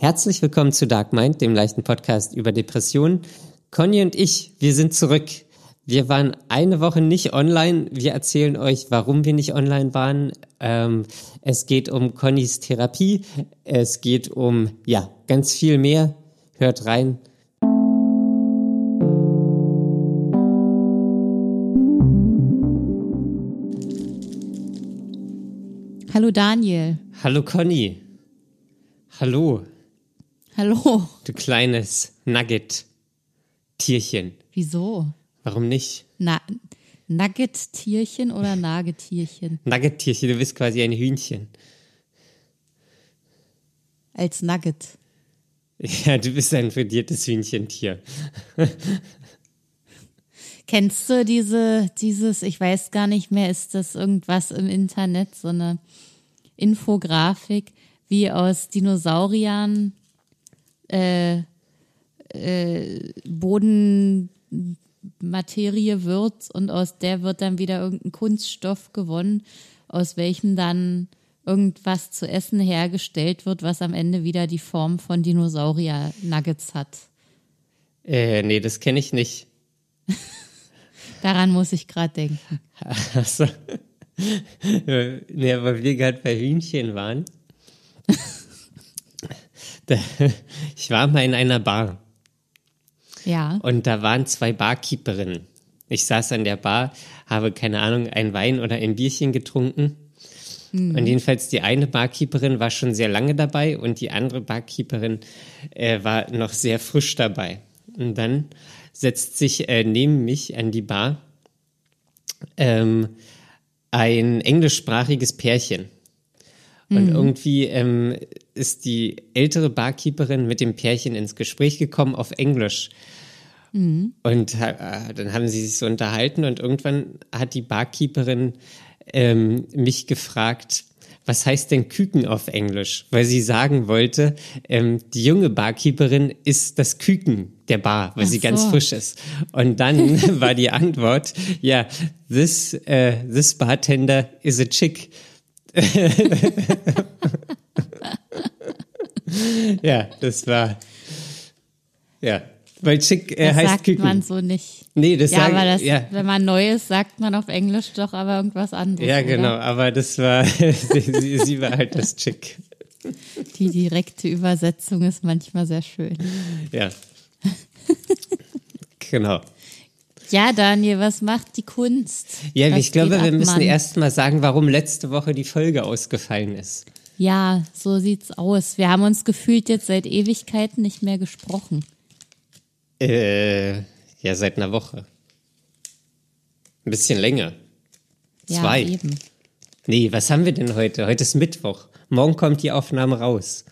Herzlich willkommen zu Dark Mind, dem leichten Podcast über Depressionen. Conny und ich, wir sind zurück. Wir waren eine Woche nicht online. Wir erzählen euch, warum wir nicht online waren. Ähm, es geht um Connys Therapie. Es geht um, ja, ganz viel mehr. Hört rein. Hallo Daniel. Hallo Conny. Hallo. Hallo. Du kleines Nugget-Tierchen. Wieso? Warum nicht? Na Nugget-Tierchen oder Nagetierchen? Nugget-Tierchen, du bist quasi ein Hühnchen. Als Nugget. Ja, du bist ein fundiertes Hühnchentier. Kennst du diese, dieses, ich weiß gar nicht mehr, ist das irgendwas im Internet, so eine Infografik, wie aus Dinosauriern äh, äh, Bodenmaterie wird und aus der wird dann wieder irgendein Kunststoff gewonnen, aus welchem dann irgendwas zu essen hergestellt wird, was am Ende wieder die Form von Dinosaurier-Nuggets hat. Äh, nee, das kenne ich nicht. Daran muss ich gerade denken. Achso. nee, weil wir gerade bei Hühnchen waren. ich war mal in einer Bar. Ja. Und da waren zwei Barkeeperinnen. Ich saß an der Bar, habe keine Ahnung, ein Wein oder ein Bierchen getrunken. Mhm. Und jedenfalls die eine Barkeeperin war schon sehr lange dabei und die andere Barkeeperin äh, war noch sehr frisch dabei. Und dann setzt sich äh, neben mich an die Bar ähm, ein englischsprachiges Pärchen. Und mhm. irgendwie ähm, ist die ältere Barkeeperin mit dem Pärchen ins Gespräch gekommen auf Englisch. Mhm. Und äh, dann haben sie sich so unterhalten und irgendwann hat die Barkeeperin ähm, mich gefragt, was heißt denn Küken auf Englisch? Weil sie sagen wollte, ähm, die junge Barkeeperin ist das Küken der Bar, weil Ach sie so. ganz frisch ist. Und dann war die Antwort, ja, this, uh, this bartender is a chick. ja, das war, ja, weil Chick äh, das heißt sagt Küken. man so nicht. Nee, das ja, sagen, aber das, ja. wenn man Neues sagt man auf Englisch doch aber irgendwas anderes. Ja, genau, oder? aber das war, sie, sie war halt das Chick. Die direkte Übersetzung ist manchmal sehr schön. Ja. genau. Ja, Daniel, was macht die Kunst? Ja, Was ich glaube, wir ab, müssen Mann? erst mal sagen, warum letzte Woche die Folge ausgefallen ist. Ja, so sieht's aus. Wir haben uns gefühlt jetzt seit Ewigkeiten nicht mehr gesprochen. Äh, ja, seit einer Woche. Ein bisschen länger. Zwei. Ja, eben. Nee, was haben wir denn heute? Heute ist Mittwoch. Morgen kommt die Aufnahme raus.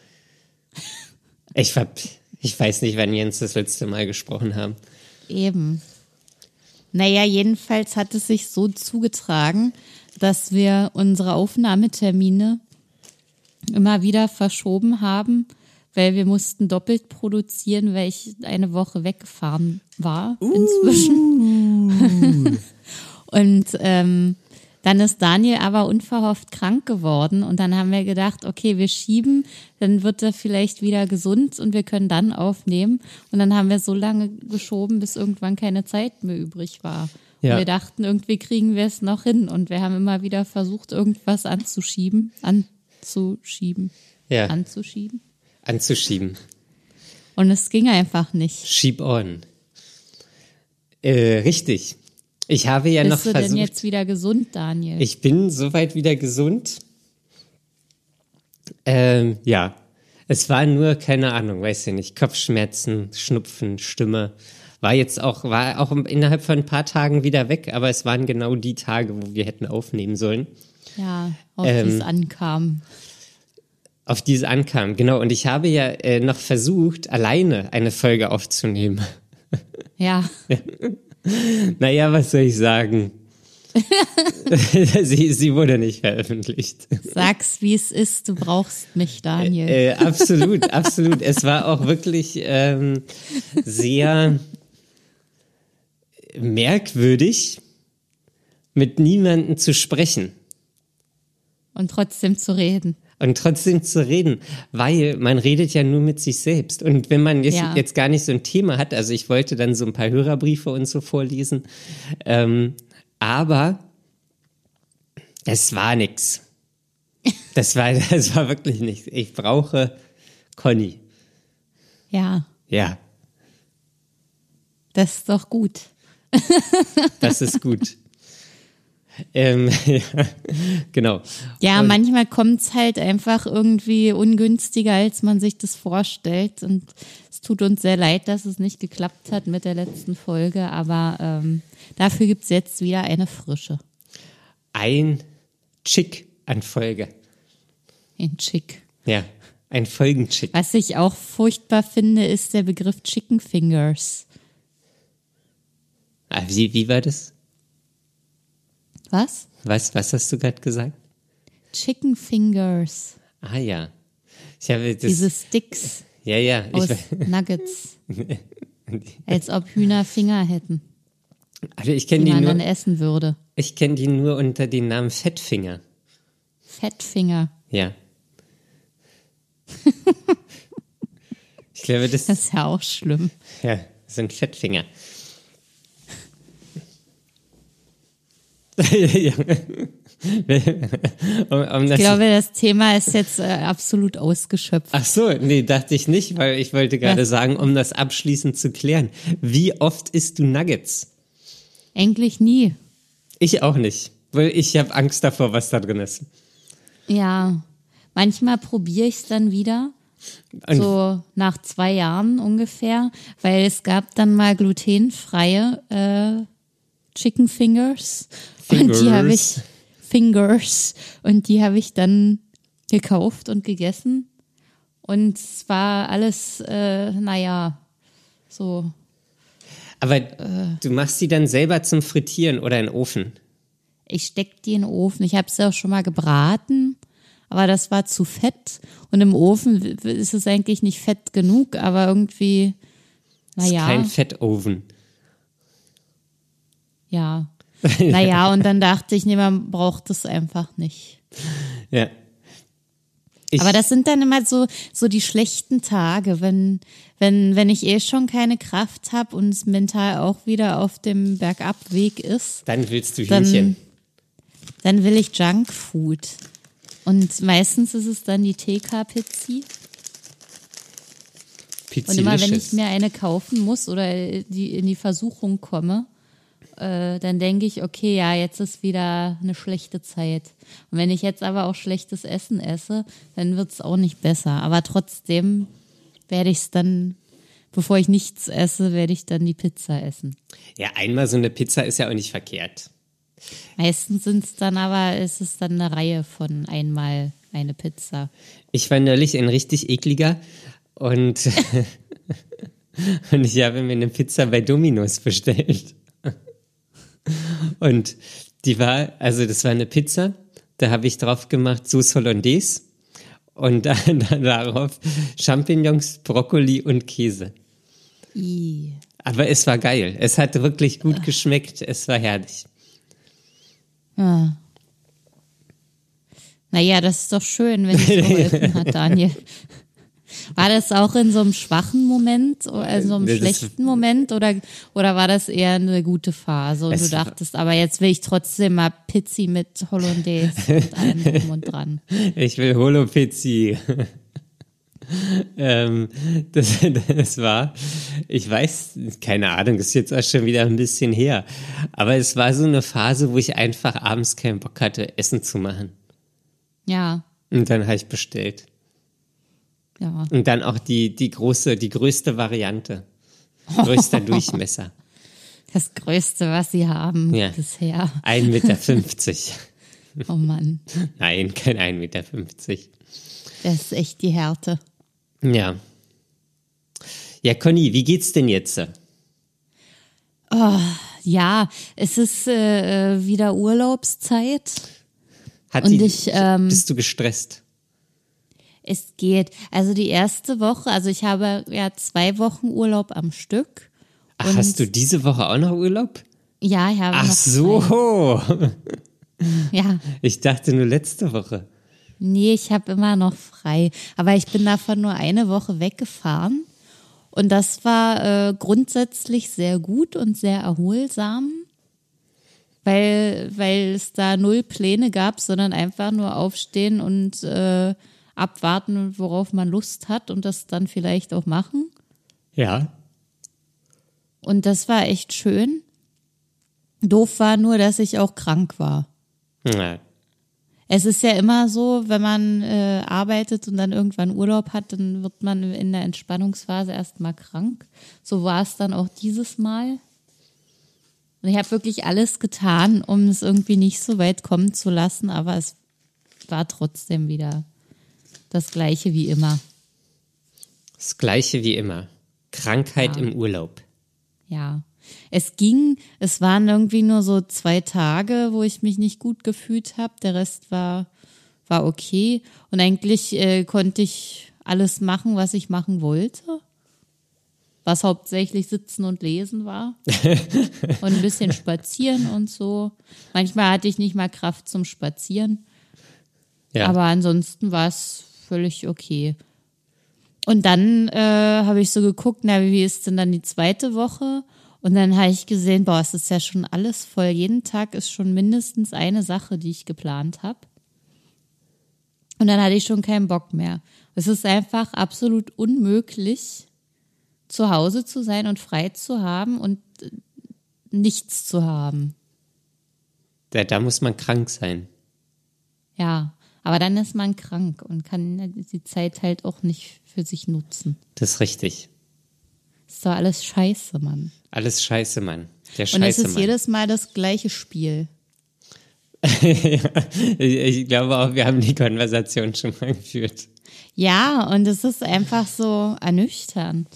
Ich, hab, ich weiß nicht, wann uns das letzte Mal gesprochen haben. Eben. Naja, jedenfalls hat es sich so zugetragen, dass wir unsere Aufnahmetermine immer wieder verschoben haben, weil wir mussten doppelt produzieren, weil ich eine Woche weggefahren war inzwischen. und ähm, dann ist Daniel aber unverhofft krank geworden und dann haben wir gedacht, okay, wir schieben, dann wird er vielleicht wieder gesund und wir können dann aufnehmen. Und dann haben wir so lange geschoben, bis irgendwann keine Zeit mehr übrig war. Ja. Und wir dachten, irgendwie kriegen wir es noch hin und wir haben immer wieder versucht, irgendwas anzuschieben, anzuschieben, Ja, anzuschieben. anzuschieben. Und es ging einfach nicht. Schieb on. Äh, richtig. Ich habe ja noch Bist du versucht. denn jetzt wieder gesund, Daniel? Ich bin soweit wieder gesund. Ähm, ja. Es war nur, keine Ahnung, weiß ich nicht, Kopfschmerzen, Schnupfen, Stimme. War jetzt auch, war auch innerhalb von ein paar Tagen wieder weg, aber es waren genau die Tage, wo wir hätten aufnehmen sollen. ja, auf Ähm, die es ankam. Auf die es ankam, genau. Und ich habe ja äh, noch versucht, alleine eine Folge aufzunehmen. Ja, Naja, was soll ich sagen? sie, sie wurde nicht veröffentlicht. sag's, wie es ist. Du brauchst mich, Daniel. Äh, absolut, absolut. Es war auch wirklich ähm, sehr merkwürdig, mit niemandem zu sprechen. Und trotzdem zu reden. Und trotzdem zu reden, weil man redet ja nur mit sich selbst. Und wenn man jetzt, Ja. jetzt gar nicht so ein Thema hat, also ich wollte dann so ein paar Hörerbriefe und so vorlesen, ähm, aber es war nix. Das war, das war wirklich nichts. Ich brauche Conny. Ja, Ja, das ist doch gut. das ist gut. Ähm, ja, genau. Ja, manchmal kommt's halt einfach irgendwie ungünstiger, als man sich das vorstellt. Und es tut uns sehr leid, dass es nicht geklappt hat mit der letzten Folge, aber ähm, dafür gibt's jetzt wieder eine frische. Ein Chick an Folge. In Chick. Ja, ein Folgenchick. Was ich auch furchtbar finde, ist der Begriff Chicken Fingers. Ah, wie, wie war das? Was? Was, was hast du gerade gesagt? Chicken Fingers. Ah ja. Ich habe das. Diese Sticks ja, ja. Aus Nuggets. Als ob Hühner Finger hätten, also ich kenne die die, man dann nur, essen würde. ich kenn die nur unter dem Namen Fettfinger. Fettfinger. Ja. ich glaube, das, Das ist ja auch schlimm. ja, das sind Fettfinger. Um, um Ich glaube, das Thema ist jetzt äh, absolut ausgeschöpft. Ach so, nee, dachte ich nicht, weil ich wollte gerade Was? sagen, um das abschließend zu klären. Wie oft isst du Nuggets? Eigentlich nie. Ich auch nicht, weil ich habe Angst davor, was da drin ist. Ja. Manchmal probiere ich es dann wieder. So nach zwei Jahren ungefähr, weil es gab dann mal glutenfreie äh, Chicken Fingers. Und die habe ich Fingers. Fingers und die habe ich dann gekauft und gegessen. Und es war alles, äh, naja, so. Aber Äh. du machst die dann selber zum Frittieren oder in den Ofen? Ich steck die in den Ofen. Ich habe sie auch schon mal gebraten, aber das war zu fett. Und im Ofen ist es eigentlich nicht fett genug, aber irgendwie, Das ist naja, kein Fettofen. Ja. Naja, und dann dachte ich, nee, man braucht das einfach nicht. Ja. Ich, Aber das sind dann immer so, so die schlechten Tage, wenn, wenn, wenn ich eh schon keine Kraft habe und es mental auch wieder auf dem Bergabweg ist. dann willst du dann, Hühnchen. dann will ich Junkfood. Und meistens ist es dann die TK-Pizzi. Und immer wenn ich mir eine kaufen muss oder die in die Versuchung komme, äh, dann denke ich, okay, ja, jetzt ist wieder eine schlechte Zeit. Und wenn ich jetzt aber auch schlechtes Essen esse, dann wird es auch nicht besser. Aber trotzdem werde ich es dann, bevor ich nichts esse, werde ich dann die Pizza essen. Ja, einmal so eine Pizza ist ja auch nicht verkehrt. Meistens sind es dann aber, ist es dann eine Reihe von einmal eine Pizza. Ich war neulich ein richtig ekliger und, und ich habe mir eine Pizza bei Domino's bestellt. Und die war, also das war eine Pizza, da habe ich drauf gemacht Sauce Hollandaise und dann, dann darauf Champignons, Brokkoli und Käse. I. Aber es war geil. Es hat wirklich gut geschmeckt. Es war herrlich. Ah. Naja, das ist doch schön, wenn es geholfen hat, Daniel. War das auch in so einem schwachen Moment, oder in so einem Das schlechten Moment oder, oder war das eher eine gute Phase und du dachtest, aber jetzt will ich trotzdem mal Pizzi mit Hollandaise und allem drum und dran. Ich will Holopizzi. ähm, das, das war, ich weiß, keine Ahnung, ist jetzt auch schon wieder ein bisschen her. Aber es war so eine Phase, wo ich einfach abends keinen Bock hatte, Essen zu machen. Ja, Und dann habe ich bestellt. Ja. Und dann auch die, die große, die größte Variante. Größter Durchmesser. Das Größte, was sie haben Ja. bisher. 1,50 Meter. Oh Mann, Nein, kein 1,50 Meter. das ist echt die Härte. Ja. Ja, Conny, wie geht's denn jetzt? Ja, es ist äh, äh, wieder Urlaubszeit. Hat Und die, ich, ähm, bist du gestresst? Es geht. Also die erste Woche, also ich habe ja zwei Wochen Urlaub am Stück. Ach, hast du diese Woche auch noch Urlaub? Ja, ich habe Ach so. Ja, Ich dachte nur letzte Woche. Nee, ich habe immer noch frei. Aber ich bin davon nur eine Woche weggefahren. Und das war äh, grundsätzlich sehr gut und sehr erholsam, weil, weil es da null Pläne gab, sondern einfach nur aufstehen und äh, abwarten, worauf man Lust hat und das dann vielleicht auch machen. Ja. Und das war echt schön. Doof war nur, dass ich auch krank war. Na, Es ist ja immer so, wenn man äh, arbeitet und dann irgendwann Urlaub hat, dann wird man in der Entspannungsphase erstmal krank. So war es dann auch dieses Mal. Und ich habe wirklich alles getan, um es irgendwie nicht so weit kommen zu lassen, aber es war trotzdem wieder das gleiche wie immer. Das gleiche wie immer. Krankheit Ja. im Urlaub. Ja. Es ging, es waren irgendwie nur so zwei Tage, wo ich mich nicht gut gefühlt habe. Der Rest war, war okay. Und eigentlich äh, konnte ich alles machen, was ich machen wollte. Was hauptsächlich sitzen und lesen war. und ein bisschen spazieren und so. Manchmal hatte ich nicht mal Kraft zum Spazieren. Ja. Aber ansonsten war es völlig okay. Und dann äh, habe ich so geguckt, na, wie ist denn dann die zweite Woche? Und dann habe ich gesehen, boah, es ist ja schon alles voll. Jeden Tag ist schon mindestens eine Sache, die ich geplant habe. Und dann hatte ich schon keinen Bock mehr. Es ist einfach absolut unmöglich, zu Hause zu sein und frei zu haben und äh, nichts zu haben. da, da muss man krank sein. Ja, aber dann ist man krank und kann die Zeit halt auch nicht für sich nutzen. Das ist richtig. Ist doch alles scheiße, Mann. Alles scheiße, Mann. Der Und es scheiße ist Mann. jedes Mal das gleiche Spiel. ich glaube auch, wir haben die Konversation schon mal geführt. Ja, und es ist einfach so ernüchternd.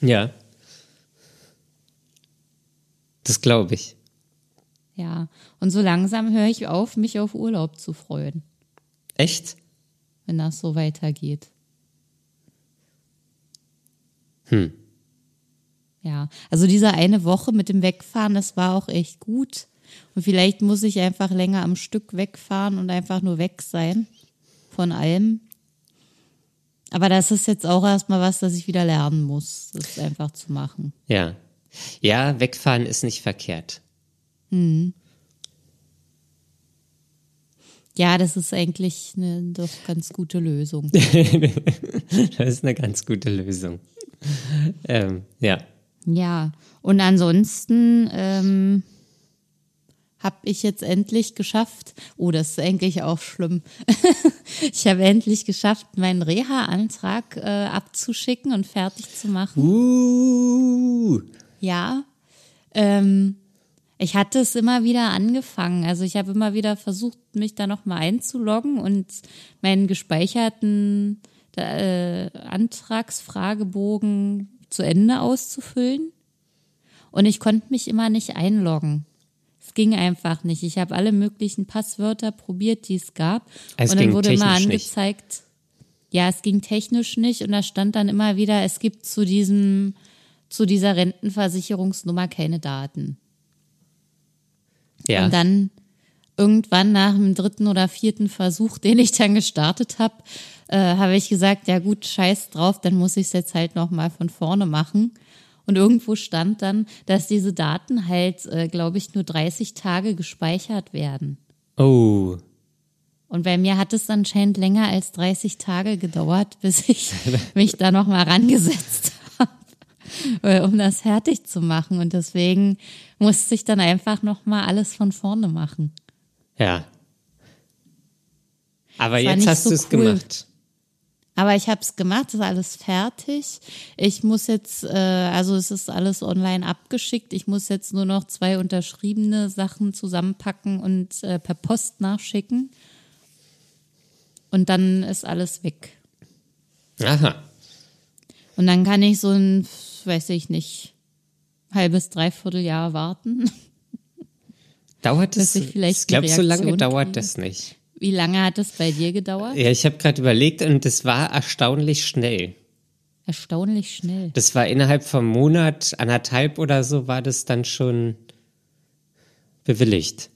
Ja. Das glaube ich. Ja, und so langsam höre ich auf, mich auf Urlaub zu freuen, Echt? wenn das so weitergeht. Hm. Ja, also diese eine Woche mit dem Wegfahren, das war auch echt gut. Und vielleicht muss ich einfach länger am Stück wegfahren und einfach nur weg sein von allem. Aber das ist jetzt auch erstmal was, das ich wieder lernen muss, das einfach zu machen. Ja. Ja, wegfahren ist nicht verkehrt. Ja, das ist eigentlich eine doch ganz gute Lösung. Das ist eine ganz gute Lösung. Ähm, ja. Ja, und ansonsten ähm, habe ich jetzt endlich geschafft, oh, das ist eigentlich auch schlimm. ich habe endlich geschafft, meinen Reha-Antrag äh, abzuschicken und fertig zu machen. Uh, Ja, ähm, ich hatte es immer wieder angefangen. Also ich habe immer wieder versucht, mich da nochmal einzuloggen und meinen gespeicherten äh, Antragsfragebogen zu Ende auszufüllen. Und ich konnte mich immer nicht einloggen. Es ging einfach nicht. Ich habe alle möglichen Passwörter probiert, die es gab. Es und dann wurde immer technisch nicht. angezeigt, ja, es ging technisch nicht. Und da stand dann immer wieder, es gibt zu diesem, zu dieser Rentenversicherungsnummer keine Daten. Ja. Und dann irgendwann nach dem dritten oder vierten Versuch, den ich dann gestartet habe, äh, habe ich gesagt, ja gut, scheiß drauf, dann muss ich es jetzt halt nochmal von vorne machen. Und irgendwo stand dann, dass diese Daten halt, äh, glaube ich, nur 30 Tage gespeichert werden. oh, Und bei mir hat es anscheinend länger als 30 Tage gedauert, bis ich mich da nochmal rangesetzt habe, um das fertig zu machen. Und deswegen musste ich dann einfach nochmal alles von vorne machen. ja. Aber jetzt hast so du es cool. gemacht. Aber ich habe es gemacht, ist alles fertig. Ich muss jetzt, äh, also es ist alles online abgeschickt. Ich muss jetzt nur noch zwei unterschriebene Sachen zusammenpacken und äh, per Post nachschicken. Und dann ist alles weg. Aha. Und dann kann ich so ein, weiß ich nicht, halbes, dreiviertel Jahr warten. Dauert Dass es? ich Ich glaube, so lange dauert kriege. das nicht. Wie lange hat es bei dir gedauert? Ja, ich habe gerade überlegt und das war erstaunlich schnell. Erstaunlich schnell. Das war innerhalb vom Monat, anderthalb oder so, war das dann schon bewilligt.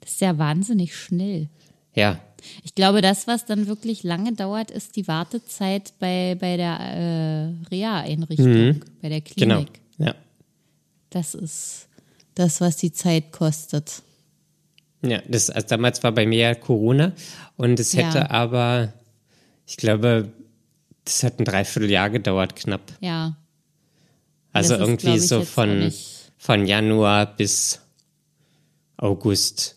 Das ist ja wahnsinnig schnell. Ja. Ich glaube, das, was dann wirklich lange dauert, ist die Wartezeit bei, bei der äh, Reha-Einrichtung, Mhm. bei der Klinik. Genau. Ja. Das ist das, was die Zeit kostet. Ja, das, also damals war bei mir Corona und es hätte Ja. aber, ich glaube, das hat ein Dreivierteljahr gedauert, knapp. Ja. Also Das ist, irgendwie ich, so von, von Januar bis August,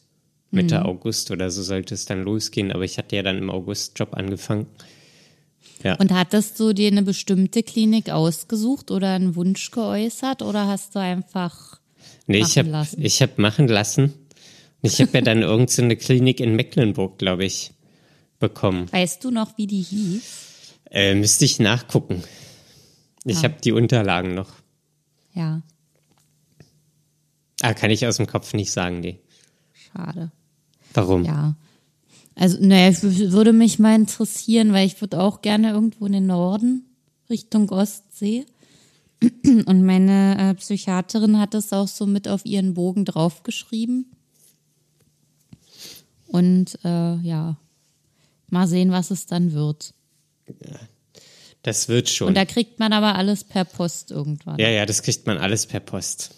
Mitte Mhm. August oder so sollte es dann losgehen, aber ich hatte ja dann im August Job angefangen. Ja. Und hattest du dir eine bestimmte Klinik ausgesucht oder einen Wunsch geäußert oder hast du einfach nee, ich machen habe lassen? ich hab machen lassen. Ich habe ja dann irgendeine so eine Klinik in Mecklenburg, glaube ich, bekommen. Weißt du noch, wie die hieß? Äh, müsste ich nachgucken. Ich Ah. habe die Unterlagen noch. Ja, Ah, kann ich aus dem Kopf nicht sagen, nee. schade. Warum? Ja. Also, naja, w- würde mich mal interessieren, weil ich würde auch gerne irgendwo in den Norden, Richtung Ostsee. Und meine äh, Psychiaterin hat es auch so mit auf ihren Bogen draufgeschrieben. Und äh, ja, mal sehen, was es dann wird. Das wird schon. Und da kriegt man aber alles per Post irgendwann. ja, ja, das kriegt man alles per Post.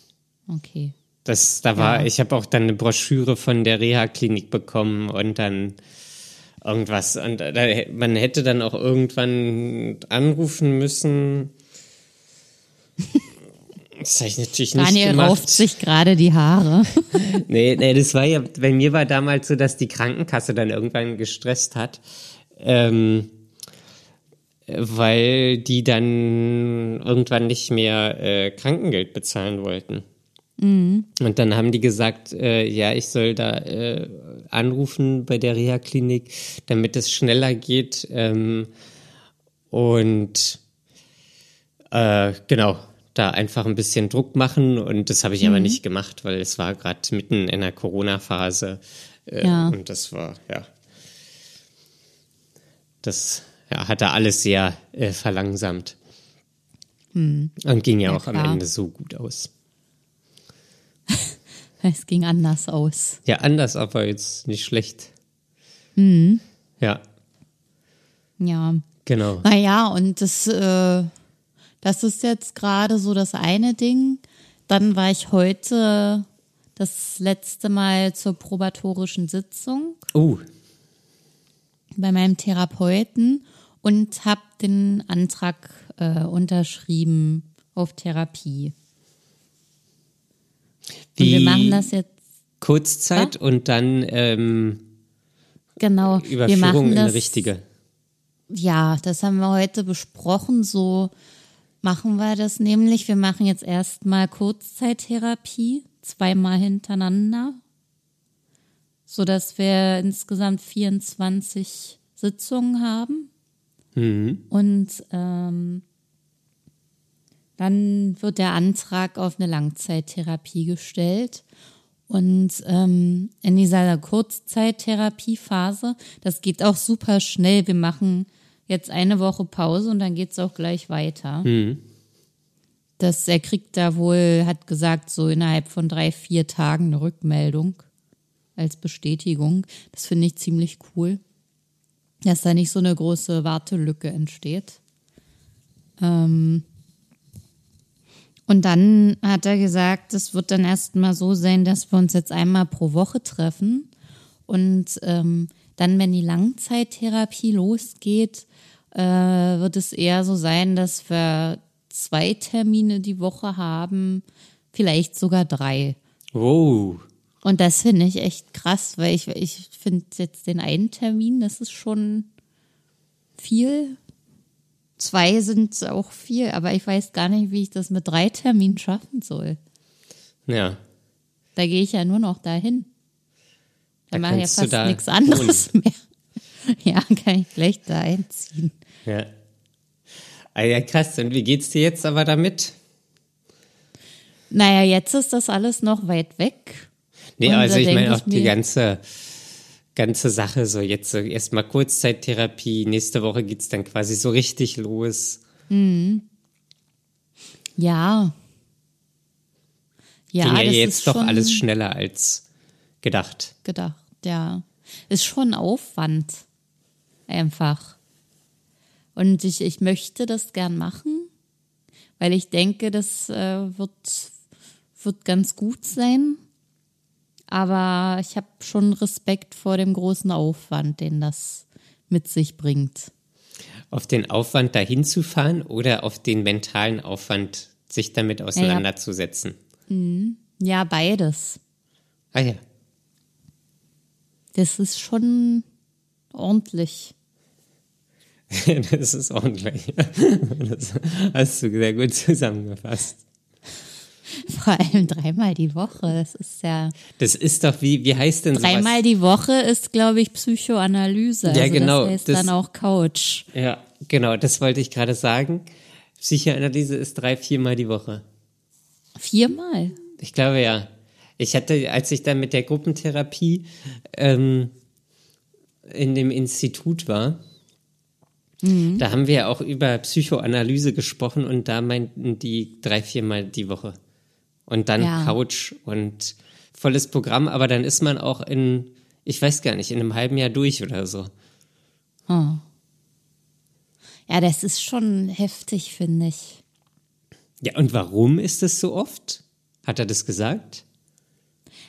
Okay. Das, da war, Ja. ich habe auch dann eine Broschüre von der Reha-Klinik bekommen und dann irgendwas. Und da, man hätte dann auch irgendwann anrufen müssen. Das habe ich natürlich nicht Daniel gemacht. rauft sich gerade die Haare. Nee, nee, das war ja, bei mir war damals so, dass die Krankenkasse dann irgendwann gestresst hat, ähm, weil die dann irgendwann nicht mehr äh, Krankengeld bezahlen wollten. Und dann haben die gesagt, äh, ja, ich soll da äh, anrufen bei der Reha-Klinik, damit es schneller geht. Ähm, und äh, genau, da einfach ein bisschen Druck machen. Und das habe ich aber nicht gemacht, weil es war gerade mitten in der Corona-Phase. Äh, Ja. Und das war, ja. Das ja, hat da alles sehr äh, verlangsamt. Und ging ja, Ja, auch am klar. Ende so gut aus. Es ging anders aus. Ja, anders, aber jetzt nicht schlecht. Mhm. Ja, Ja. genau. Naja, und das, äh, das ist jetzt gerade so das eine Ding. Dann war ich heute das letzte Mal zur probatorischen Sitzung Uh, bei meinem Therapeuten und habe den Antrag äh, unterschrieben auf Therapie. Und wie wir machen das jetzt Kurzzeit und dann ähm, genau. Überführung in eine richtige. Ja, das haben wir heute besprochen. So machen wir das nämlich. Wir machen jetzt erstmal Kurzzeittherapie, zweimal hintereinander, sodass wir insgesamt 24 Sitzungen haben. Mhm. Und ähm, dann wird der Antrag auf eine Langzeittherapie gestellt. Und ähm, in dieser Kurzzeittherapiephase, das geht auch super schnell. Wir machen jetzt eine Woche Pause und dann geht's auch gleich weiter. Das, er kriegt da wohl, hat gesagt, so innerhalb von drei, vier Tagen eine Rückmeldung als Bestätigung. Das finde ich ziemlich cool, dass da nicht so eine große Wartelücke entsteht. Ähm, und dann hat er gesagt, es wird dann erstmal so sein, dass wir uns jetzt einmal pro Woche treffen. Und ähm, dann, wenn die Langzeittherapie losgeht, äh, wird es eher so sein, dass wir zwei Termine die Woche haben, vielleicht sogar drei. Oh, Und das finde ich echt krass, weil ich, ich finde jetzt den einen Termin, das ist schon viel. Zwei sind auch viel, aber ich weiß gar nicht, wie ich das mit drei Terminen schaffen soll. ja. Da gehe ich ja nur noch dahin. Da, Da mache ich ja fast nichts anderes mehr. Ja, kann ich gleich da einziehen. Ja. Ah ja, krass. Und wie geht's dir jetzt aber damit? Naja, jetzt ist das alles noch weit weg. Nee, Und also ich meine auch die ganze, ganze Sache, so jetzt so erstmal Kurzzeittherapie, nächste Woche geht's dann quasi so richtig los. Ja. Ja, Ging ja das jetzt ist doch alles schneller als gedacht. gedacht, ja. Ist schon Aufwand. Einfach. Und ich, ich möchte das gern machen, weil ich denke, das äh, wird, wird ganz gut sein. Aber ich habe schon Respekt vor dem großen Aufwand, den das mit sich bringt. Auf den Aufwand dahin zu fahren oder auf den mentalen Aufwand, sich damit auseinanderzusetzen? Ja, beides. Ah ja. Das ist schon ordentlich. Das ist ordentlich. Das hast du sehr gut zusammengefasst. Vor allem dreimal die Woche. Das ist ja. Das ist doch wie, wie heißt denn sowas? Dreimal die Woche ist, glaube ich, Psychoanalyse. Ja, also genau, Das heißt das- dann auch Couch. Ja, genau, das wollte ich gerade sagen. Psychoanalyse ist drei, viermal die Woche. Viermal. Ich glaube ja. Ich hatte, als ich dann mit der Gruppentherapie ähm, in dem Institut war, da haben wir ja auch über Psychoanalyse gesprochen und da meinten die drei, viermal die Woche. Und dann Ja. Couch und volles Programm, aber dann ist man auch in, ich weiß gar nicht, in einem halben Jahr durch oder so. Oh. Ja, das ist schon heftig, finde ich. Ja, und warum ist das so oft? Hat er das gesagt?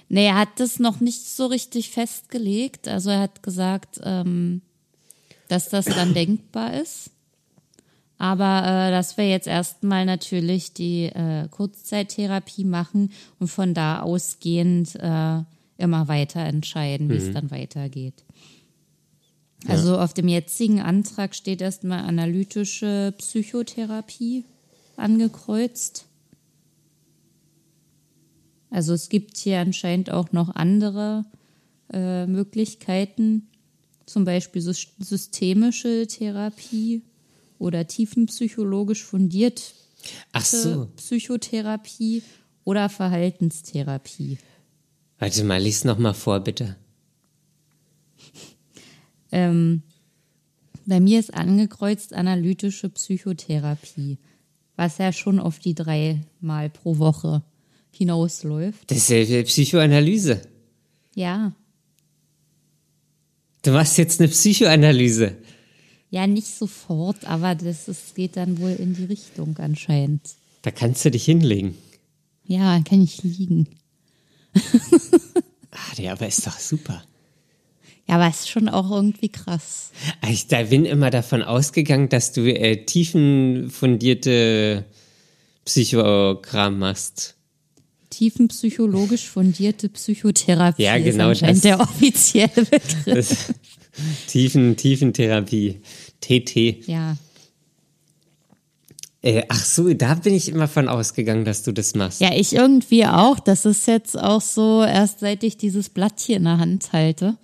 Nee, er hat das noch nicht so richtig festgelegt. Also er hat gesagt, ähm, dass das dann denkbar ist. Aber äh, dass wir jetzt erstmal natürlich die äh, Kurzzeittherapie machen und von da ausgehend äh, immer weiter entscheiden, wie es dann weitergeht. Also auf dem jetzigen Antrag steht erstmal analytische Psychotherapie angekreuzt. Also es gibt hier anscheinend auch noch andere äh, Möglichkeiten, zum Beispiel sys- systemische Therapie oder tiefenpsychologisch fundierte Ach so. Psychotherapie oder Verhaltenstherapie. Warte mal, lies noch mal vor, bitte. Ähm, bei mir ist angekreuzt analytische Psychotherapie, was ja schon auf die dreimal pro Woche hinausläuft. Das ist ja Psychoanalyse. Ja, Du machst jetzt eine Psychoanalyse. Ja, nicht sofort, aber das ist, geht dann wohl in die Richtung anscheinend. Da kannst du dich hinlegen. Ja, kann ich liegen. Ah, der aber ist doch super. Ja, aber ist schon auch irgendwie krass. Ich da bin immer davon ausgegangen, dass du äh, tiefenfundierte Psychokram machst. Tiefenpsychologisch fundierte Psychotherapie Ja, genau ist anscheinend das. der offizielle Begriff. Das, Tiefen, Tiefentherapie. TT. Ja, Äh, ach so, da bin ich immer von ausgegangen, dass du das machst. Ja, ich irgendwie auch. Das ist jetzt auch so, erst seit ich dieses Blatt hier in der Hand halte.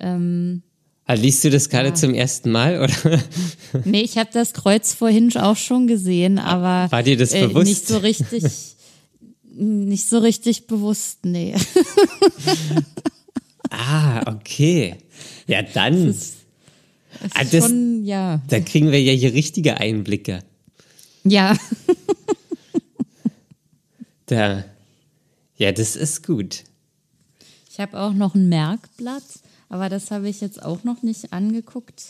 Ähm, Ah, liest du das gerade zum ersten Mal oder? nee, ich habe das Kreuz vorhin auch schon gesehen, aber War dir das äh, bewusst? nicht so richtig, nicht so richtig bewusst, nee. Ah, okay. Ja, dann. Ah, Ist das- schon, ja. Da kriegen wir ja hier richtige Einblicke. Ja, Da. Ja, das ist gut. ich habe auch noch ein Merkblatt, aber das habe ich jetzt auch noch nicht angeguckt.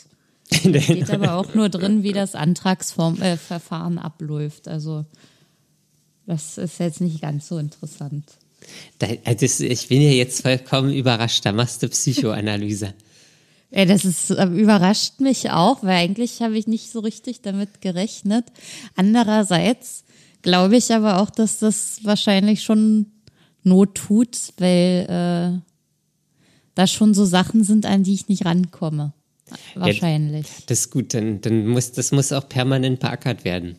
Genau. Steht aber auch nur drin, wie das Antragsverfahren äh, abläuft. Also das ist jetzt nicht ganz so interessant. Da, also das, ich bin ja jetzt vollkommen überrascht. Da machst du Psychoanalyse. Ja, das ist, äh, überrascht mich auch, weil eigentlich habe ich nicht so richtig damit gerechnet. Andererseits glaube ich aber auch, dass das wahrscheinlich schon Not tut, weil äh, da schon so Sachen sind, an die ich nicht rankomme. Wahrscheinlich. Das ist gut, dann, dann muss, das muss auch permanent beackert werden.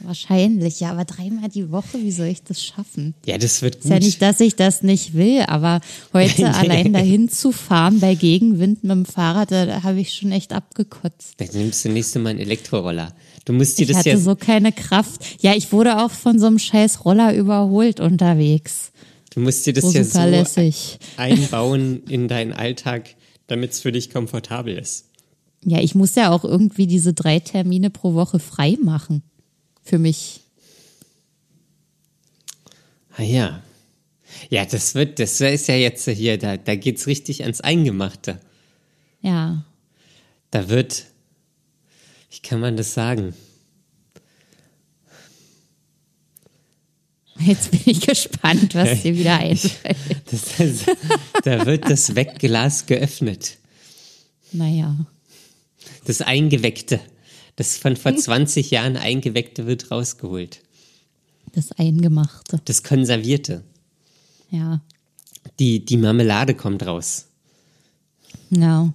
Wahrscheinlich, ja, aber dreimal die Woche, wie soll ich das schaffen? Ja, das wird Ist gut. ja nicht, dass ich das nicht will, aber heute allein dahin zu fahren bei Gegenwind mit dem Fahrrad, da, da habe ich schon echt abgekotzt. Dann nimmst du nächste Mal einen Elektroroller. Du musst dir Ich das hatte ja. so keine Kraft. Ja, ich wurde auch von so einem scheiß Roller überholt unterwegs. du musst dir das So ja so zuverlässig. einbauen in deinen Alltag, damit es für dich komfortabel ist. Ja, ich muss ja auch irgendwie diese drei Termine pro Woche frei machen. Für mich. Ah ja. Ja, das wird, das ist ja jetzt hier, da, da geht's richtig ans Eingemachte. Ja. Da wird, wie kann man das sagen? Jetzt bin ich gespannt, was dir wieder einfällt. Das, das, da wird das Wegglas geöffnet. Naja. Das Eingeweckte. Das von vor 20 Jahren Eingeweckte wird rausgeholt. Das Eingemachte. Das Konservierte. Ja. Die, die Marmelade kommt raus. Ja.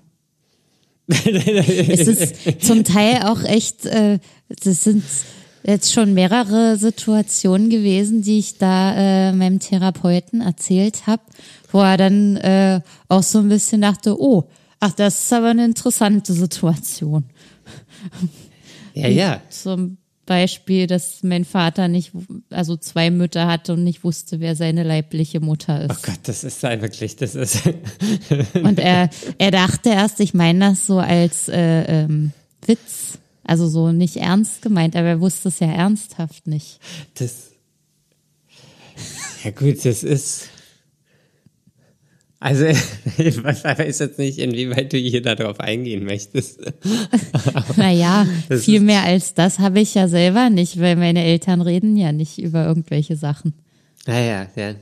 es ist zum Teil auch echt, äh, das sind jetzt schon mehrere Situationen gewesen, die ich da äh, meinem Therapeuten erzählt habe, wo er dann äh, auch so ein bisschen dachte, oh, ach, das ist aber eine interessante Situation. Ja, ja. Zum Beispiel, dass mein Vater nicht, also zwei Mütter hatte und nicht wusste, wer seine leibliche Mutter ist. Oh Gott, das ist ja wirklich, das ist. und er, er dachte erst, ich meine das so als äh, ähm, Witz. Also so nicht ernst gemeint, aber er wusste es ja ernsthaft nicht. Das. Ja gut, das ist. Also, ich weiß jetzt nicht, inwieweit du hier darauf eingehen möchtest. naja, viel mehr als das habe ich ja selber nicht, weil meine Eltern reden ja nicht über irgendwelche Sachen. Naja, ja.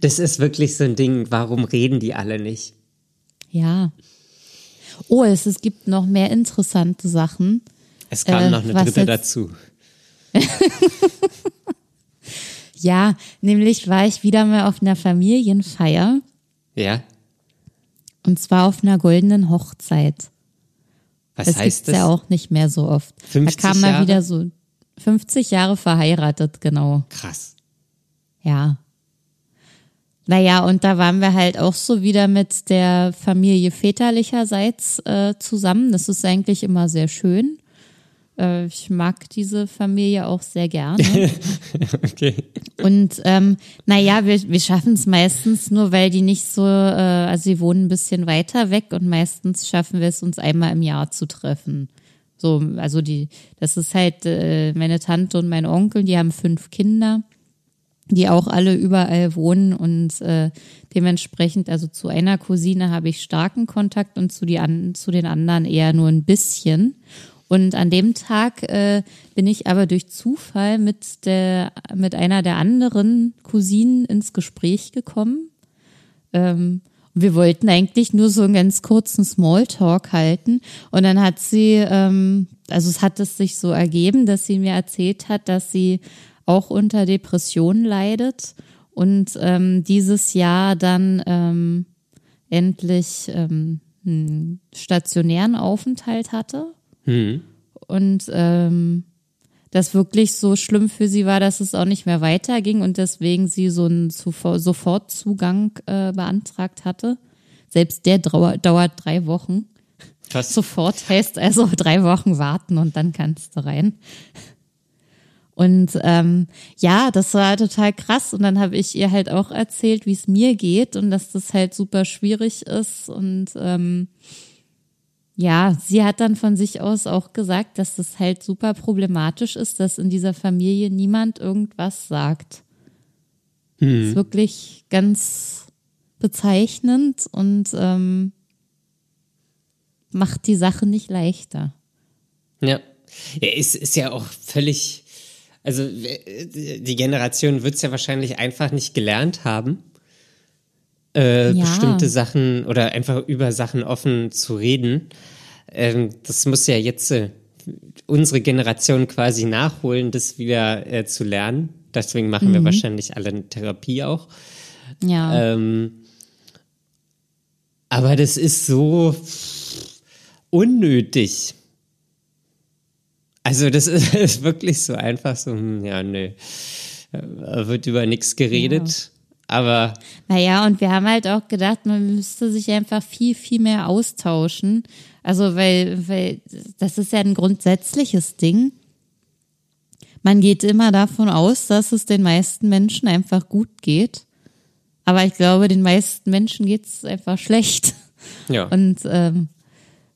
Das ist wirklich so ein Ding, warum reden die alle nicht? Ja. Oh, es, es gibt noch mehr interessante Sachen. Es kam äh, noch eine dritte jetzt... dazu. ja, nämlich war ich wieder mal auf einer Familienfeier ja. Und zwar auf einer goldenen Hochzeit. Was das heißt das? ja auch nicht mehr so oft. 50 da kam mal wieder so 50 Jahre verheiratet, genau. Krass. Ja. Naja, und da waren wir halt auch so wieder mit der Familie väterlicherseits äh, zusammen. Das ist eigentlich immer sehr schön. Äh, ich mag diese Familie auch sehr gerne. okay. Und ähm, naja, wir, wir schaffen es meistens nur, weil die nicht so, äh, also sie wohnen ein bisschen weiter weg und meistens schaffen wir es uns einmal im Jahr zu treffen. So, also die, das ist halt äh, meine Tante und mein Onkel, die haben fünf Kinder, die auch alle überall wohnen und äh, dementsprechend, also zu einer Cousine habe ich starken Kontakt und zu, die an, zu den anderen eher nur ein bisschen. Und an dem Tag äh, bin ich aber durch Zufall mit der mit einer der anderen Cousinen ins Gespräch gekommen. Ähm, wir wollten eigentlich nur so einen ganz kurzen Smalltalk halten. Und dann hat sie, ähm, also es hat es sich so ergeben, dass sie mir erzählt hat, dass sie auch unter Depressionen leidet und ähm, dieses Jahr dann ähm, endlich ähm, einen stationären Aufenthalt hatte Mhm. Und ähm, das wirklich so schlimm für sie war, dass es auch nicht mehr weiterging und deswegen sie so einen Sofortzugang äh, beantragt hatte. Selbst der dauert, dauert drei Wochen. Was? Sofort heißt also drei Wochen warten und dann kannst du rein. Und ähm, ja, das war total krass. Und dann habe ich ihr halt auch erzählt, wie es mir geht und dass das halt super schwierig ist. Und ähm, ja, sie hat dann von sich aus auch gesagt, dass das halt super problematisch ist, dass in dieser Familie niemand irgendwas sagt. Hm. Das ist wirklich ganz bezeichnend und ähm, macht die Sache nicht leichter. Ja, ja ist, ist ja auch völlig, also die Generation wird es ja wahrscheinlich einfach nicht gelernt haben, äh, ja. bestimmte Sachen oder einfach über Sachen offen zu reden. Ähm, das muss ja jetzt äh, unsere Generation quasi nachholen, das wieder äh, zu lernen. Deswegen machen mhm. wir wahrscheinlich alle eine Therapie auch. Ja. Ähm, aber das ist so unnötig. Also das ist, ist wirklich so einfach so, hm, ja, nö, äh, wird über nichts geredet. Aber. Naja, und wir haben halt auch gedacht, man müsste sich einfach viel, viel mehr austauschen. Also, weil, weil das ist ja ein grundsätzliches Ding. Man geht immer davon aus, dass es den meisten Menschen einfach gut geht. Aber ich glaube, den meisten Menschen geht es einfach schlecht. Ja. Und ähm,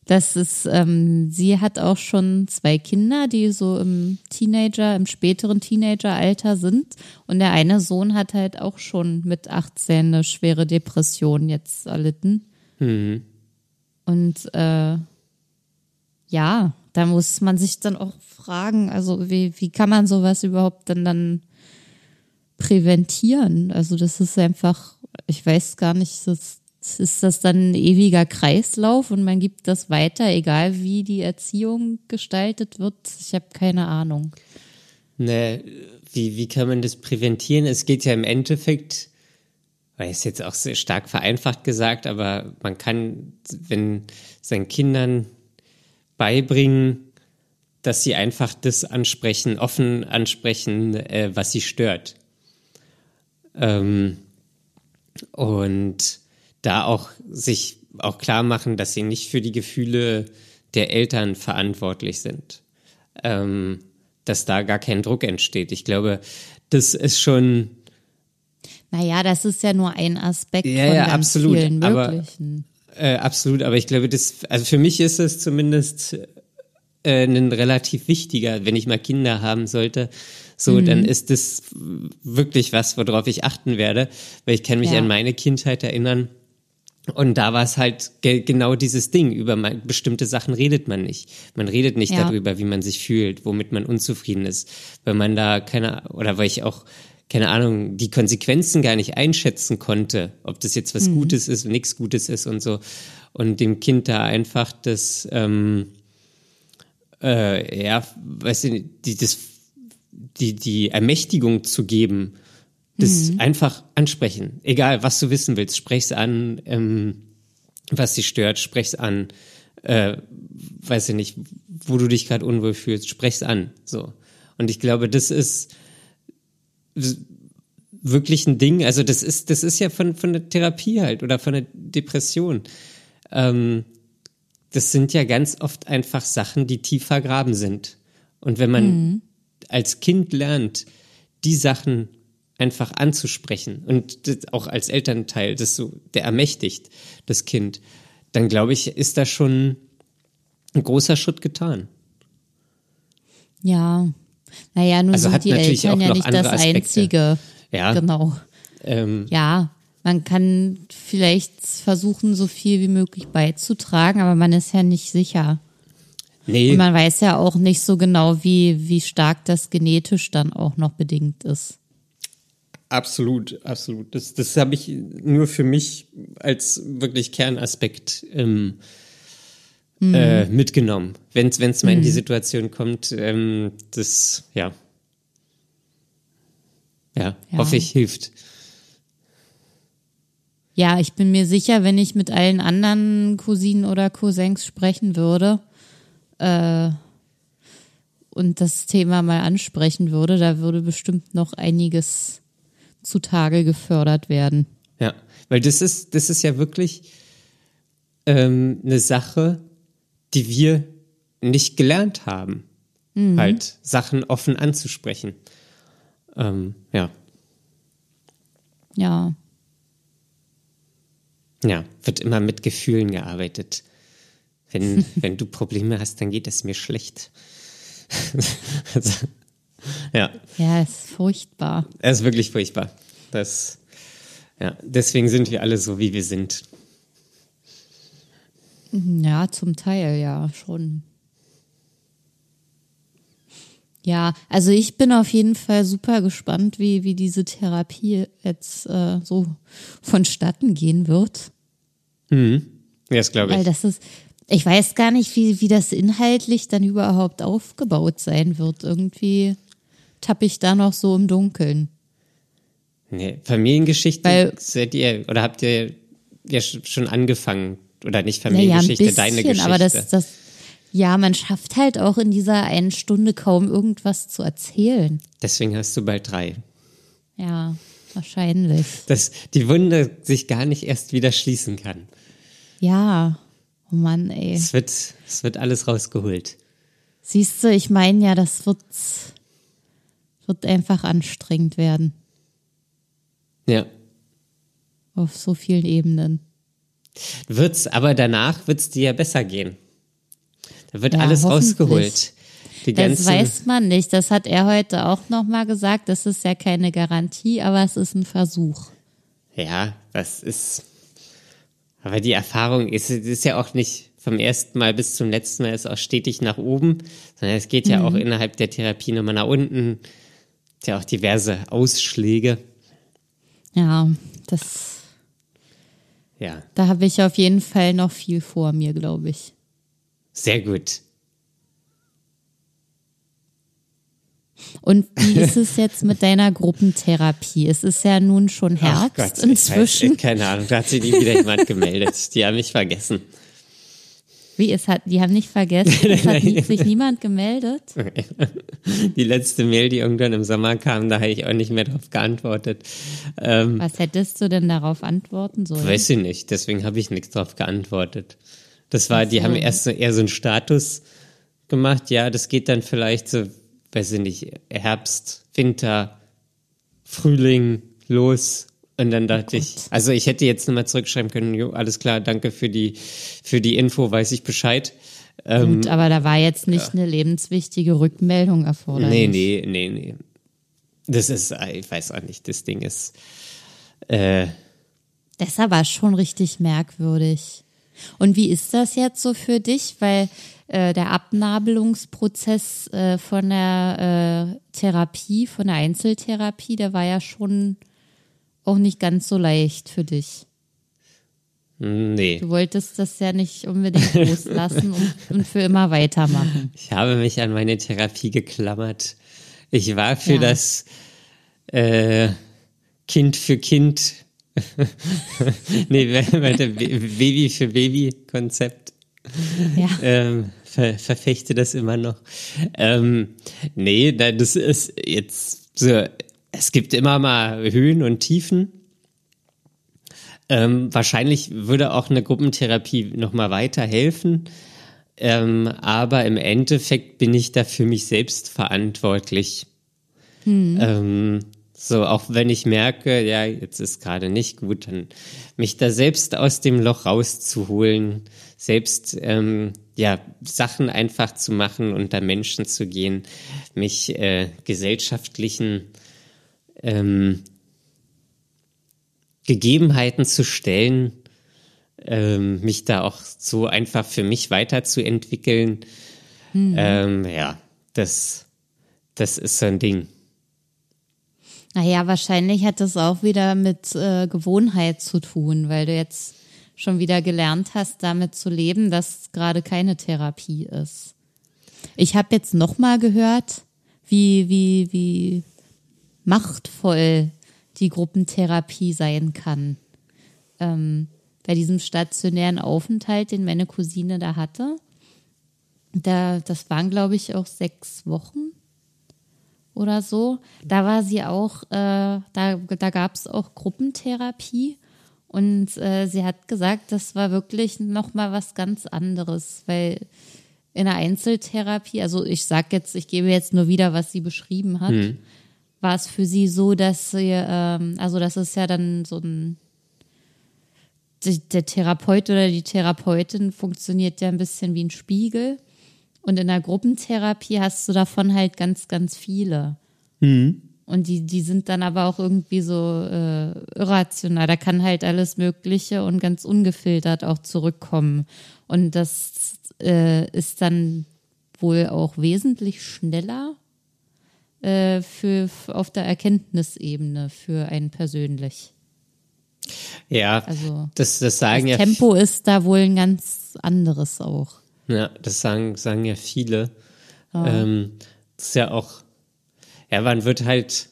Das ist, ähm, sie hat auch schon zwei Kinder, die so im Teenager, im späteren Teenageralter sind. Und der eine Sohn hat halt auch schon mit 18 eine schwere Depression jetzt erlitten. Mhm. Und äh, ja, da muss man sich dann auch fragen, also wie, wie kann man sowas überhaupt dann dann präventieren? Also das ist einfach, ich weiß gar nicht, das, ist das dann ein ewiger Kreislauf und man gibt das weiter, egal wie die Erziehung gestaltet wird? Ich habe keine Ahnung. Ne, wie, wie kann man das präventieren? Es geht ja im Endeffekt, weil ist jetzt auch sehr stark vereinfacht gesagt, aber man kann, wenn seinen Kindern beibringen, dass sie einfach das ansprechen, offen ansprechen, äh, was sie stört. Ähm, und da auch sich auch klar machen, dass sie nicht für die Gefühle der Eltern verantwortlich sind. Ähm, dass da gar kein Druck entsteht. Ich glaube, das ist schon. Naja, das ist ja nur ein Aspekt ja, von ja, absolut, vielen aber- möglichen. Äh, absolut, aber ich glaube, das, also für mich ist es zumindest äh, ein relativ wichtiger, wenn ich mal Kinder haben sollte, so, dann ist das wirklich was, worauf ich achten werde, weil ich kann mich Ja. an meine Kindheit erinnern. Und da war es halt ge genau dieses Ding. Über man, bestimmte Sachen redet man nicht. Man redet nicht Ja. darüber, wie man sich fühlt, womit man unzufrieden ist. Weil man da keine, oder weil ich auch, keine Ahnung, die Konsequenzen gar nicht einschätzen konnte, ob das jetzt was Gutes ist nichts Gutes ist und so. Und dem Kind da einfach das, ähm, äh, ja, weißt du, die, das, die, die Ermächtigung zu geben, das einfach ansprechen. Egal, was du wissen willst, sprech's an, ähm, was dich stört, sprech's an, äh, weiß ich nicht, wo du dich gerade unwohl fühlst, sprech's an. So. Und ich glaube, das ist wirklich ein Ding. Also das ist, das ist ja von, von der Therapie halt oder von der Depression. Ähm, das sind ja ganz oft einfach Sachen, die tief vergraben sind. Und wenn man als Kind lernt, die Sachen einfach anzusprechen und das auch als Elternteil, das so, der ermächtigt das Kind, dann glaube ich, ist da schon ein großer Schritt getan. Ja. Naja, nun Also sind hat die Eltern auch ja nicht das Aspekte. Einzige. Ja, Genau. ähm, Ja, man kann vielleicht versuchen, so viel wie möglich beizutragen, aber man ist ja nicht sicher. nee, Und man weiß ja auch nicht so genau, wie, wie stark das genetisch dann auch noch bedingt ist. Absolut, absolut. Das, das habe ich nur für mich als wirklich Kernaspekt ähm, äh, mitgenommen. Wenn es mal in die Situation kommt, ähm, das, ja. ja. Ja. hoffe ich, hilft. Ja, ich bin mir sicher, wenn ich mit allen anderen Cousinen oder Cousins sprechen würde äh, und das Thema mal ansprechen würde, da würde bestimmt noch einiges zutage gefördert werden. Ja, weil das ist, das ist ja wirklich ähm, eine Sache, die wir nicht gelernt haben, halt Sachen offen anzusprechen. Ähm, ja, Ja, ja, wird immer mit Gefühlen gearbeitet. Wenn, wenn du Probleme hast, dann geht es mir schlecht. also, ja, ja, ist furchtbar. es ist wirklich furchtbar. Das, ja, deswegen sind wir alle so, wie wir sind. Ja, zum Teil, ja, schon. Ja, also ich bin auf jeden Fall super gespannt, wie, wie diese Therapie jetzt äh, so vonstatten gehen wird. Ja, das glaube Weil ich. das ist, ich weiß gar nicht, wie, wie das inhaltlich dann überhaupt aufgebaut sein wird. Irgendwie tappe ich da noch so im Dunkeln. Nee, Familiengeschichte Weil- seid ihr, oder habt ihr ja sch- schon angefangen? Oder nicht Familiengeschichte, bisschen, deine Geschichte. aber das, das, ja, man schafft halt auch in dieser einen Stunde kaum irgendwas zu erzählen. Deswegen hast du bald drei. Ja, wahrscheinlich. Dass die Wunde sich gar nicht erst wieder schließen kann. Ja, oh Mann, ey. Es wird, es wird alles rausgeholt. Siehst du, ich meine ja, das wird, wird einfach anstrengend werden. Ja. Auf so vielen Ebenen. Wird's, aber danach wird's dir ja besser gehen. Da wird Ja, alles rausgeholt. Das weiß man nicht. Das hat er heute auch nochmal gesagt. Das ist ja keine Garantie, aber es ist ein Versuch. Ja, das ist. Aber die Erfahrung ist, ist ja auch nicht vom ersten Mal bis zum letzten Mal ist auch stetig nach oben, sondern es geht ja auch innerhalb der Therapie nochmal nach unten. Ja auch diverse Ausschläge. Ja, das, Ja, da habe ich auf jeden Fall noch viel vor mir, glaube ich. sehr gut. Und wie ist es jetzt mit deiner Gruppentherapie? Es ist ja nun schon Herbst Gott, inzwischen. Ich weiß, keine Ahnung, da hat sich nie wieder jemand gemeldet. Die haben mich vergessen. Wie es hat, die haben nicht vergessen, es hat nie, sich niemand gemeldet. Die letzte Mail, die irgendwann im Sommer kam, da habe ich auch nicht mehr darauf geantwortet. Ähm, Was hättest du denn darauf antworten sollen? Weiß ich nicht, deswegen habe ich nichts darauf geantwortet. Das war, die so. haben erst so, eher so einen Status gemacht, ja, das geht dann vielleicht so, weiß ich nicht, Herbst, Winter, Frühling los. Und dann dachte ich, also ich hätte jetzt nochmal zurückschreiben können, jo, alles klar, danke für die, für die Info, weiß ich Bescheid. Ähm, Gut, aber da war jetzt nicht eine lebenswichtige Rückmeldung erforderlich. nee, nee, nee, nee. Das ist, ich weiß auch nicht, das Ding ist, äh, Das ist aber schon richtig merkwürdig. Und wie ist das jetzt so für dich? Weil äh, der Abnabelungsprozess äh, von der äh, Therapie, von der Einzeltherapie, der war ja schon auch nicht ganz so leicht für dich. nee. Du wolltest das ja nicht unbedingt loslassen und, und für immer weitermachen. Ich habe mich an meine Therapie geklammert. Ich war für Ja. das äh, Kind für Kind, nee, warte, Baby für Baby Konzept. Ja. Ähm, ver verfechte das immer noch. Ähm, nee, da- das ist jetzt so, es gibt immer mal Höhen und Tiefen. Ähm, wahrscheinlich würde auch eine Gruppentherapie nochmal weiterhelfen. Ähm, aber im Endeffekt bin ich da für mich selbst verantwortlich. Ähm, so, auch wenn ich merke, ja, jetzt ist gerade nicht gut, dann mich da selbst aus dem Loch rauszuholen, selbst ähm, ja Sachen einfach zu machen, unter Menschen zu gehen, mich äh, gesellschaftlichen ähm, Gegebenheiten zu stellen, ähm, mich da auch so einfach für mich weiterzuentwickeln. Ähm, ja, das, das ist so ein Ding. Naja, wahrscheinlich hat das auch wieder mit äh, Gewohnheit zu tun, weil du jetzt schon wieder gelernt hast, damit zu leben, dass gerade keine Therapie ist. Ich habe jetzt noch mal gehört, wie, wie, wie machtvoll die Gruppentherapie sein kann. Ähm, bei diesem stationären Aufenthalt, den meine Cousine da hatte, da, das waren, glaube ich, auch sechs Wochen oder so. Da war sie auch, äh, da, da gab es auch Gruppentherapie. Und äh, sie hat gesagt, das war wirklich nochmal was ganz anderes, weil in der Einzeltherapie, also ich sag jetzt, ich gebe jetzt nur wieder, was sie beschrieben hat, war es für sie so, dass sie, ähm, also das ist ja dann so ein, der Therapeut oder die Therapeutin funktioniert ja ein bisschen wie ein Spiegel. Und in der Gruppentherapie hast du davon halt ganz, ganz viele. Und die, die sind dann aber auch irgendwie so äh, irrational. Da kann halt alles Mögliche und ganz ungefiltert auch zurückkommen. Und das äh, ist dann wohl auch wesentlich schneller äh, für, auf der Erkenntnisebene für einen persönlich. Ja, Also, das, das sagen Das ja Tempo ist da wohl ein ganz anderes auch. Ja, das sagen, sagen ja viele. Ähm, das ist ja auch, ja, man wird halt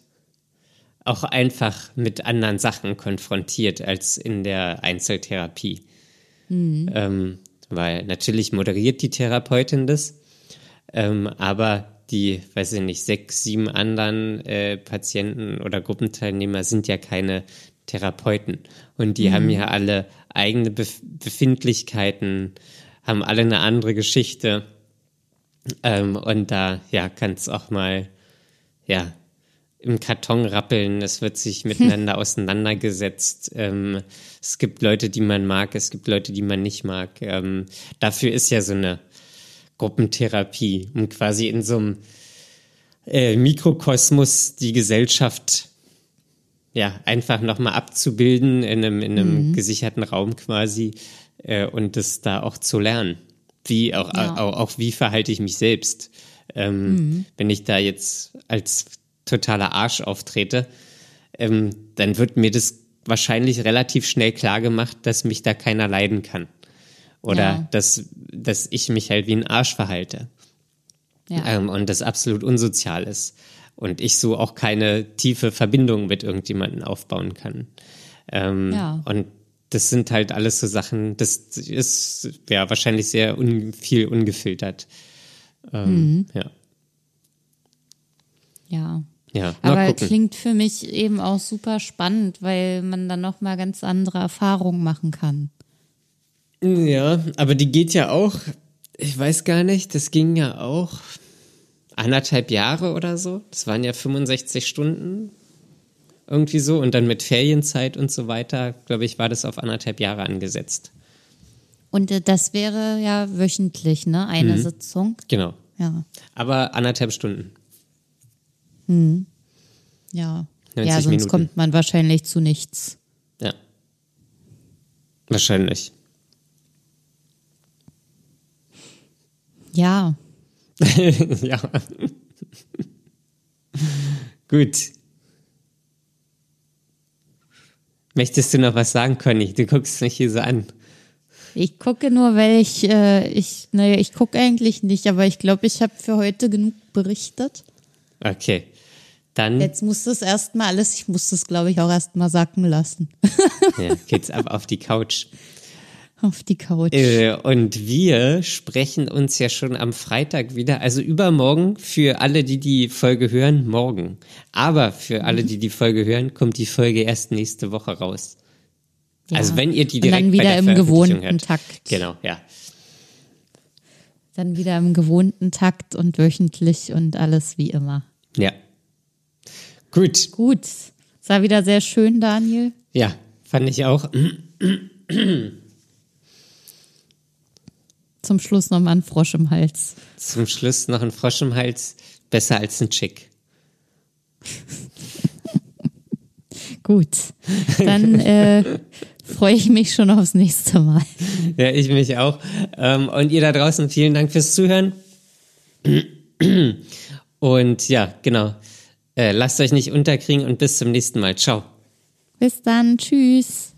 auch einfach mit anderen Sachen konfrontiert als in der Einzeltherapie. Ähm, weil natürlich moderiert die Therapeutin das, ähm, aber die, weiß ich nicht, sechs, sieben anderen äh, Patienten oder Gruppenteilnehmer sind ja keine Therapeuten. Und die haben ja alle eigene Bef Befindlichkeiten, haben alle eine andere Geschichte. Ähm, und da, ja, kann es auch mal, ja, im Karton rappeln, es wird sich miteinander auseinandergesetzt. Ähm, es gibt Leute, die man mag, es gibt Leute, die man nicht mag. Ähm, dafür ist ja so eine Gruppentherapie, um quasi in so einem äh, Mikrokosmos die Gesellschaft ja einfach nochmal abzubilden in einem, in einem mhm. gesicherten Raum quasi äh, und das da auch zu lernen. Wie auch, ja. auch, auch, wie verhalte ich mich selbst? Ähm, mhm. Wenn ich da jetzt als totaler Arsch auftrete, ähm, dann wird mir das wahrscheinlich relativ schnell klar gemacht, dass mich da keiner leiden kann. Oder ja. dass, dass ich mich halt wie ein Arsch verhalte. Ja. Ähm, und das absolut unsozial ist. Und ich so auch keine tiefe Verbindung mit irgendjemandem aufbauen kann. Ähm, ja. Und das sind halt alles so Sachen, das ist ja wahrscheinlich sehr un viel ungefiltert. Ähm, mhm. Ja. Ja. Ja, aber klingt für mich eben auch super spannend, weil man dann noch mal ganz andere Erfahrungen machen kann. Ja, aber die geht ja auch, ich weiß gar nicht, das ging ja auch anderthalb Jahre oder so. Das waren ja 65 Stunden irgendwie so und dann mit Ferienzeit und so weiter, glaube ich, war das auf anderthalb Jahre angesetzt. Und äh, das wäre ja wöchentlich, ne? Eine mhm. Sitzung. Genau. Ja. Aber anderthalb Stunden. Hm. Ja. Ja, sonst Minuten. kommt man wahrscheinlich zu nichts. Ja. Wahrscheinlich. Ja. ja. Gut. Möchtest du noch was sagen, Conny? Du guckst mich hier so an. Ich gucke nur, weil ich, äh, ich, naja, ich gucke eigentlich nicht, aber ich glaube, ich habe für heute genug berichtet. Okay. Dann. Jetzt muss das erstmal alles, ich muss das, glaube ich, auch erstmal sacken lassen. ja, geht's ab auf die Couch. Auf die Couch. Äh, und wir sprechen uns ja schon am Freitag wieder, also übermorgen für alle, die die Folge hören, morgen. Aber für alle, mhm. die die Folge hören, kommt die Folge erst nächste Woche raus. Ja. Also wenn ihr die direkt und dann wieder im gewohnten hört. Takt. Genau, ja. Dann wieder im gewohnten Takt und wöchentlich und alles wie immer. Ja. Gut. Gut. Es war wieder sehr schön, Daniel. Ja, fand ich auch. Zum Schluss noch mal ein Frosch im Hals. Zum Schluss noch ein Frosch im Hals. Besser als ein Chick. Gut. Dann äh, freue ich mich schon aufs nächste Mal. Ja, ich mich auch. Ähm, und ihr da draußen, vielen Dank fürs Zuhören. Und ja, genau. Äh, lasst euch nicht unterkriegen und bis zum nächsten Mal. Ciao. Bis dann. Tschüss.